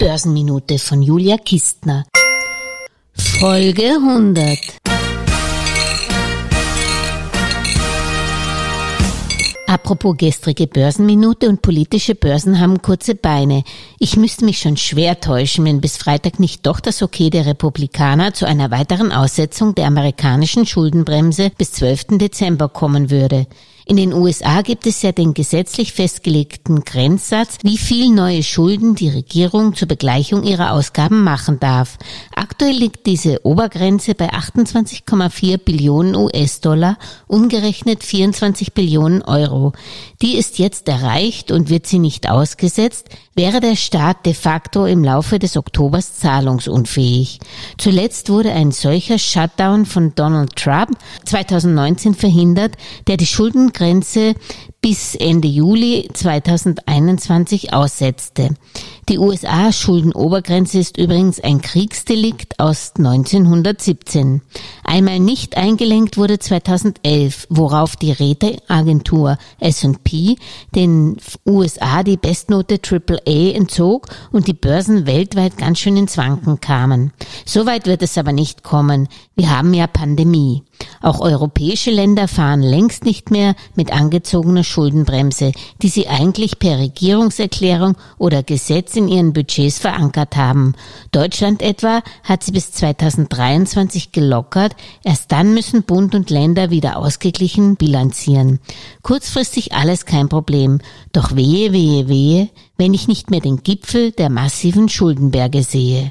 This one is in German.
Börsenminute von Julia Kistner. Folge 100. Apropos gestrige Börsenminute und politische Börsen haben kurze Beine. Ich müsste mich schon schwer täuschen, wenn bis Freitag nicht doch das Okay der Republikaner zu einer weiteren Aussetzung der amerikanischen Schuldenbremse bis 12. Dezember kommen würde. In den USA gibt es ja den gesetzlich festgelegten Grenzsatz, wie viel neue Schulden die Regierung zur Begleichung ihrer Ausgaben machen darf. Aktuell liegt diese Obergrenze bei 28,4 Billionen US-Dollar, umgerechnet 24 Billionen Euro. Die ist jetzt erreicht und wird sie nicht ausgesetzt, wäre der Staat de facto im Laufe des Oktobers zahlungsunfähig. Zuletzt wurde ein solcher Shutdown von Donald Trump 2019 verhindert, der die Schuldengrenze bis Ende Juli 2021 aussetzte. Die USA-Schuldenobergrenze ist übrigens ein Kriegsdelikt aus 1917. Einmal nicht eingelenkt wurde 2011, worauf die Ratingagentur S&P den USA die Bestnote AAA entzog und die Börsen weltweit ganz schön ins Wanken kamen. Soweit wird es aber nicht kommen. Wir haben ja Pandemie. Auch europäische Länder fahren längst nicht mehr mit angezogener Schuldenbremse, die sie eigentlich per Regierungserklärung oder Gesetz in ihren Budgets verankert haben. Deutschland etwa hat sie bis 2023 gelockert, erst dann müssen Bund und Länder wieder ausgeglichen bilanzieren. Kurzfristig alles kein Problem, doch wehe, wehe, wehe, wenn ich nicht mehr den Gipfel der massiven Schuldenberge sehe.